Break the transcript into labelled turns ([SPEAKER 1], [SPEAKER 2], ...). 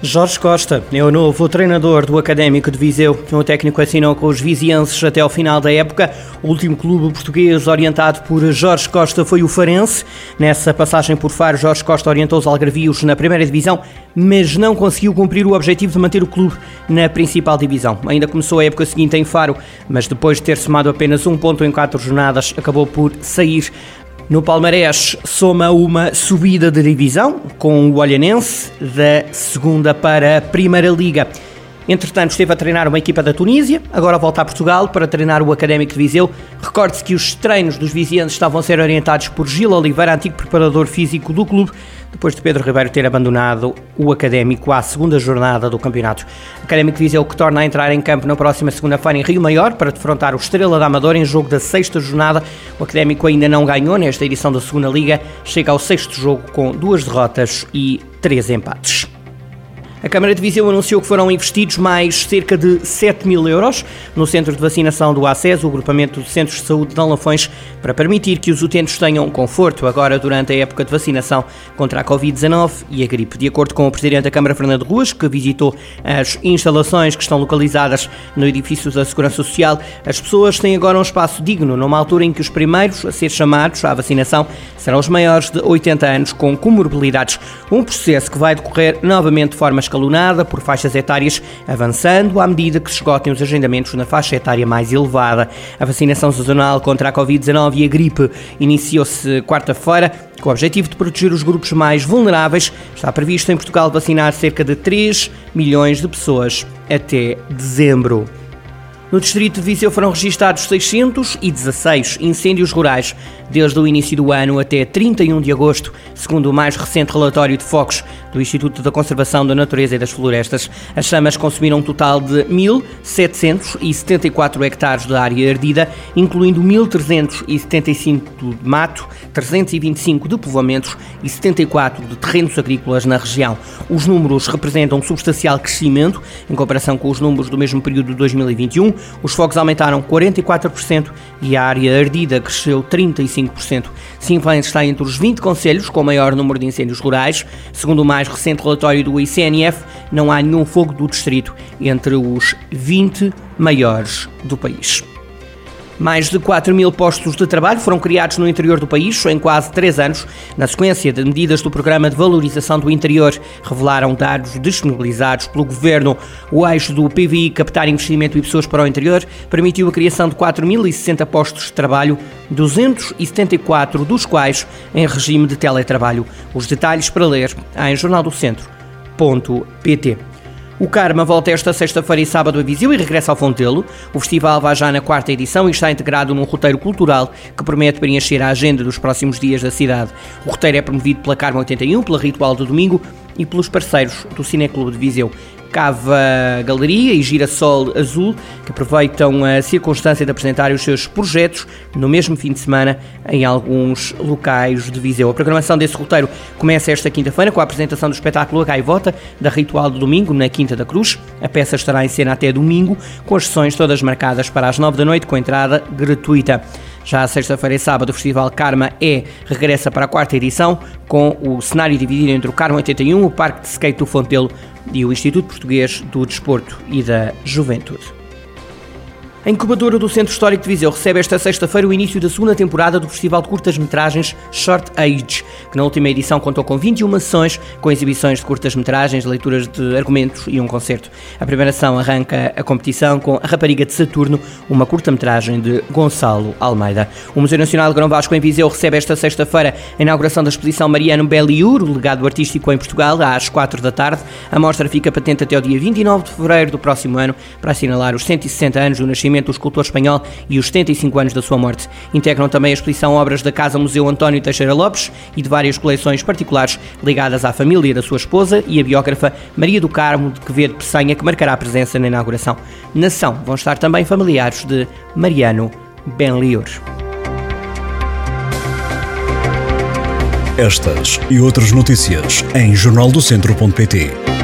[SPEAKER 1] Jorge Costa é o novo treinador do Académico de Viseu. O técnico assinou com os vizienses até ao final da época. O último clube português orientado por Jorge Costa foi o Farense. Nessa passagem por Faro, Jorge Costa orientou os algarvios na primeira divisão, mas não conseguiu cumprir o objetivo de manter o clube na principal divisão. Ainda começou a época seguinte em Faro, mas depois de ter somado apenas um ponto em quatro jornadas, acabou por sair no Palmarés soma uma subida de divisão com o Olhanense da segunda para a Primeira Liga. Entretanto, esteve a treinar uma equipa da Tunísia, agora volta a Portugal para treinar o Académico de Viseu. Recorde-se que os treinos dos vizianos estavam a ser orientados por Gil Oliveira, antigo preparador físico do clube, depois de Pedro Ribeiro ter abandonado o Académico à segunda jornada do campeonato. O Académico Viseu que torna a entrar em campo na próxima segunda-feira em Rio Maior para defrontar o Estrela da Amadora em jogo da sexta jornada. O Académico ainda não ganhou nesta edição da segunda Liga, chega ao sexto jogo com duas derrotas e três empates. A Câmara de Viseu anunciou que foram investidos mais cerca de 7 mil euros no centro de vacinação do ACES, o agrupamento de centros de saúde de Lafões, para permitir que os utentes tenham conforto agora durante a época de vacinação contra a Covid-19 e a gripe. De acordo com o Presidente da Câmara, Fernando Ruas, que visitou as instalações que estão localizadas no edifício da Segurança Social, as pessoas têm agora um espaço digno, numa altura em que os primeiros a ser chamados à vacinação serão os maiores de 80 anos com comorbilidades. Um processo que vai decorrer novamente de forma escalonada por faixas etárias, avançando à medida que se esgotem os agendamentos na faixa etária mais elevada. A vacinação sazonal contra a Covid-19 e a gripe iniciou-se quarta-feira com o objetivo de proteger os grupos mais vulneráveis. Está previsto em Portugal vacinar cerca de 3 milhões de pessoas até dezembro. No distrito de Viseu foram registados 616 incêndios rurais desde o início do ano até 31 de agosto, segundo o mais recente relatório de focos do Instituto da Conservação da Natureza e das Florestas. As chamas consumiram um total de 1.774 hectares de área ardida, incluindo 1.375 de mato, 325 de povoamentos e 74 de terrenos agrícolas na região. Os números representam um substancial crescimento em comparação com os números do mesmo período de 2021 os fogos aumentaram 44% e a área ardida cresceu 35%. Sinfãs está entre os 20 conselhos com maior número de incêndios rurais. Segundo o mais recente relatório do ICNF, não há nenhum fogo do distrito entre os 20 maiores do país. Mais de 4 mil postos de trabalho foram criados no interior do país em quase três anos, na sequência de medidas do Programa de Valorização do Interior, revelaram dados disponibilizados pelo Governo. O eixo do PVI Captar Investimento e Pessoas para o Interior permitiu a criação de 4.060 postos de trabalho, 274 dos quais em regime de teletrabalho. Os detalhes para ler em jornaldocentro.pt. O Karma volta esta sexta-feira e sábado a Viseu e regressa ao Fontelo. O festival vai já na quarta edição e está integrado num roteiro cultural que promete preencher a agenda dos próximos dias da cidade. O roteiro é promovido pela Karma 81, pela Ritual do Domingo e pelos parceiros do Cineclube de Viseu. Cava Galeria e Girassol Azul, que aproveitam a circunstância de apresentarem os seus projetos no mesmo fim de semana em alguns locais de Viseu. A programação desse roteiro começa esta quinta-feira com a apresentação do espetáculo A Gaivota, da Ritual do Domingo, na Quinta da Cruz. A peça estará em cena até domingo, com as sessões todas marcadas para as nove da noite, com entrada gratuita. Já sexta-feira e sábado, o Festival Karma E regressa para a quarta edição, com o cenário dividido entre o Karma 81, o Parque de Skate do Fontelo e o Instituto Português do Desporto e da Juventude. A incubadora do Centro Histórico de Viseu recebe esta sexta-feira o início da segunda temporada do Festival de Curtas-Metragens Short Age, que na última edição contou com 21 sessões, com exibições de curtas-metragens, leituras de argumentos e um concerto. A primeira ação arranca a competição com A Rapariga de Saturno, uma curta-metragem de Gonçalo Almeida. O Museu Nacional de Grão Vasco em Viseu recebe esta sexta-feira a inauguração da exposição Mariano Belliur, o legado artístico em Portugal, às 4 da tarde. A mostra fica patente até o dia 29 de fevereiro do próximo ano, para assinalar os 160 anos do nascimento do escultor espanhol e os 75 anos da sua morte. Integram também a exposição obras da Casa Museu António Teixeira Lopes e de várias coleções particulares ligadas à família da sua esposa e a biógrafa Maria do Carmo de Quevedo Peçanha, que marcará a presença na inauguração. Na ação vão estar também familiares de Mariano Benliur.
[SPEAKER 2] Estas e outras notícias em jornaldocentro.pt